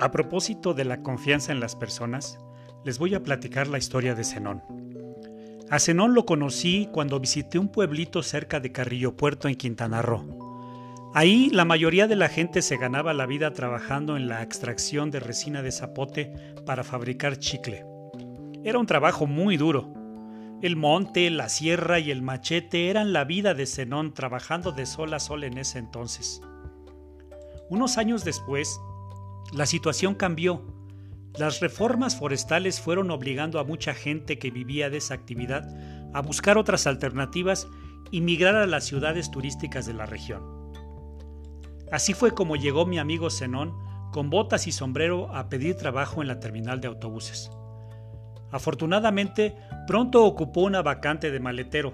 A propósito de la confianza en las personas, les voy a platicar la historia de Zenón. A Zenón lo conocí cuando visité un pueblito cerca de Carrillo Puerto en Quintana Roo. Ahí la mayoría de la gente se ganaba la vida trabajando en la extracción de resina de zapote para fabricar chicle. Era un trabajo muy duro. El monte, la sierra y el machete eran la vida de Zenón trabajando de sol a sol en ese entonces. Unos años después, la situación cambió. Las reformas forestales fueron obligando a mucha gente que vivía de esa actividad a buscar otras alternativas y migrar a las ciudades turísticas de la región. Así fue como llegó mi amigo Zenón con botas y sombrero a pedir trabajo en la terminal de autobuses. Afortunadamente, pronto ocupó una vacante de maletero,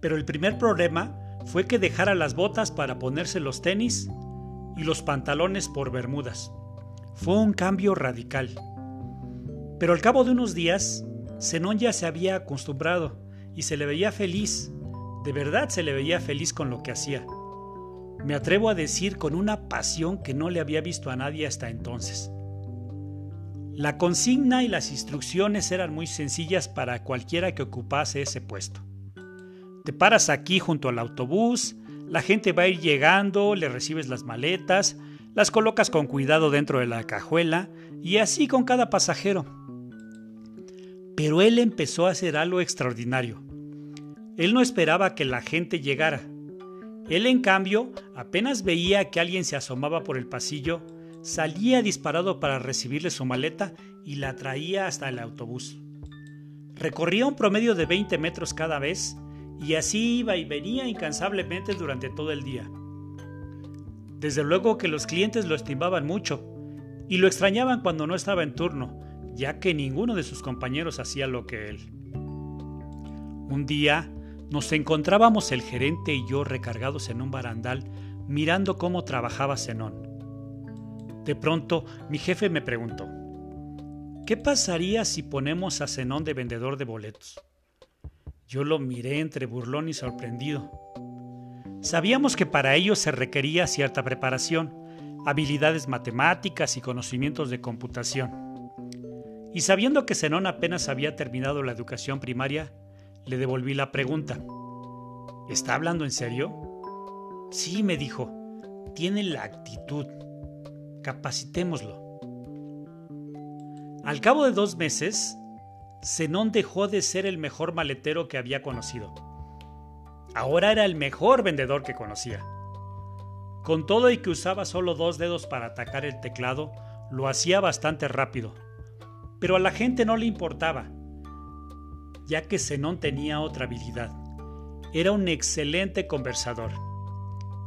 pero el primer problema fue que dejara las botas para ponerse los tenis y los pantalones por bermudas. Fue un cambio radical. Pero al cabo de unos días, Zenón ya se había acostumbrado y se le veía feliz. De verdad se le veía feliz con lo que hacía. Me atrevo a decir con una pasión que no le había visto a nadie hasta entonces. La consigna y las instrucciones eran muy sencillas para cualquiera que ocupase ese puesto. Te paras aquí junto al autobús, la gente va a ir llegando, le recibes las maletas, las colocas con cuidado dentro de la cajuela y así con cada pasajero. Pero él empezó a hacer algo extraordinario. Él no esperaba que la gente llegara. Él, en cambio, apenas veía que alguien se asomaba por el pasillo, salía disparado para recibirle su maleta y la traía hasta el autobús. Recorría un promedio de 20 metros cada vez y así iba y venía incansablemente durante todo el día. Desde luego que los clientes lo estimaban mucho y lo extrañaban cuando no estaba en turno, ya que ninguno de sus compañeros hacía lo que él. Un día nos encontrábamos el gerente y yo recargados en un barandal mirando cómo trabajaba Zenón. De pronto mi jefe me preguntó, ¿qué pasaría si ponemos a Zenón de vendedor de boletos? Yo lo miré entre burlón y sorprendido. Sabíamos que para ello se requería cierta preparación, habilidades matemáticas y conocimientos de computación. Y sabiendo que Zenón apenas había terminado la educación primaria, le devolví la pregunta. ¿Está hablando en serio? Sí, me dijo. Tiene la actitud. Capacitémoslo. Al cabo de dos meses, Zenón dejó de ser el mejor maletero que había conocido Ahora era el mejor vendedor que conocía. Con todo y que usaba solo dos dedos para atacar el teclado, lo hacía bastante rápido. Pero a la gente no le importaba, ya que Zenón tenía otra habilidad. Era un excelente conversador.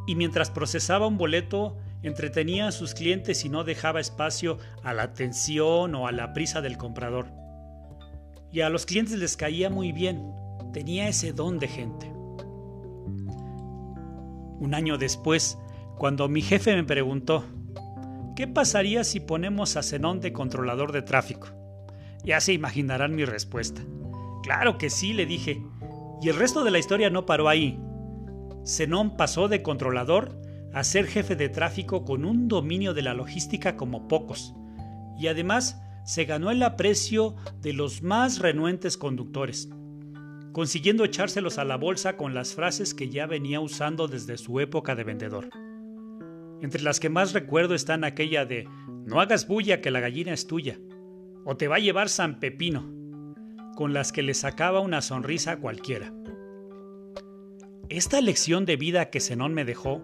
Y mientras procesaba un boleto, entretenía a sus clientes y no dejaba espacio a la atención o a la prisa del comprador. Y a los clientes les caía muy bien, tenía ese don de gente. Un año después, cuando mi jefe me preguntó, ¿qué pasaría si ponemos a Zenón de controlador de tráfico? Ya se imaginarán mi respuesta. Claro que sí, le dije. Y el resto de la historia no paró ahí. Zenón pasó de controlador a ser jefe de tráfico con un dominio de la logística como pocos. Y además se ganó el aprecio de los más renuentes conductores consiguiendo echárselos a la bolsa con las frases que ya venía usando desde su época de vendedor. Entre las que más recuerdo están aquella de no hagas bulla que la gallina es tuya, o te va a llevar San Pepino, con las que le sacaba una sonrisa a cualquiera. Esta lección de vida que Zenón me dejó,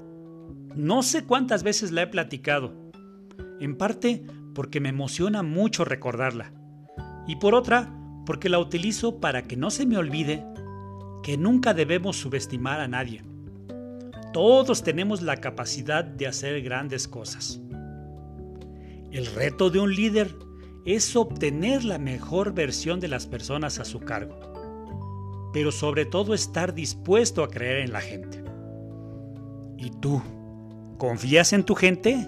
no sé cuántas veces la he platicado, en parte porque me emociona mucho recordarla, y por otra porque la utilizo para que no se me olvide que nunca debemos subestimar a nadie. Todos tenemos la capacidad de hacer grandes cosas. El reto de un líder es obtener la mejor versión de las personas a su cargo, pero sobre todo estar dispuesto a creer en la gente. ¿Y tú? ¿Confías en tu gente?